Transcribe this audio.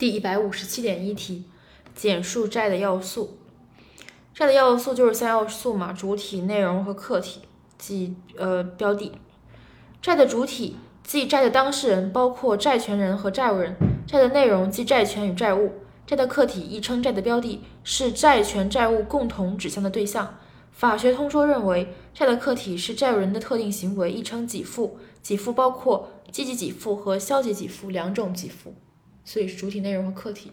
第一百五十七点一题，简述债的要素。债的要素就是三要素嘛，主体、内容和客体，即呃标的。债的主体即债的当事人，包括债权人和债务人；债的内容即债权与债务；债的客体亦称债的标的，是债权债务共同指向的对象。法学通说认为，债的客体是债务人的特定行为，亦称给付。给付包括积极给付和消极给付两种给付。所以是主体、内容和客体。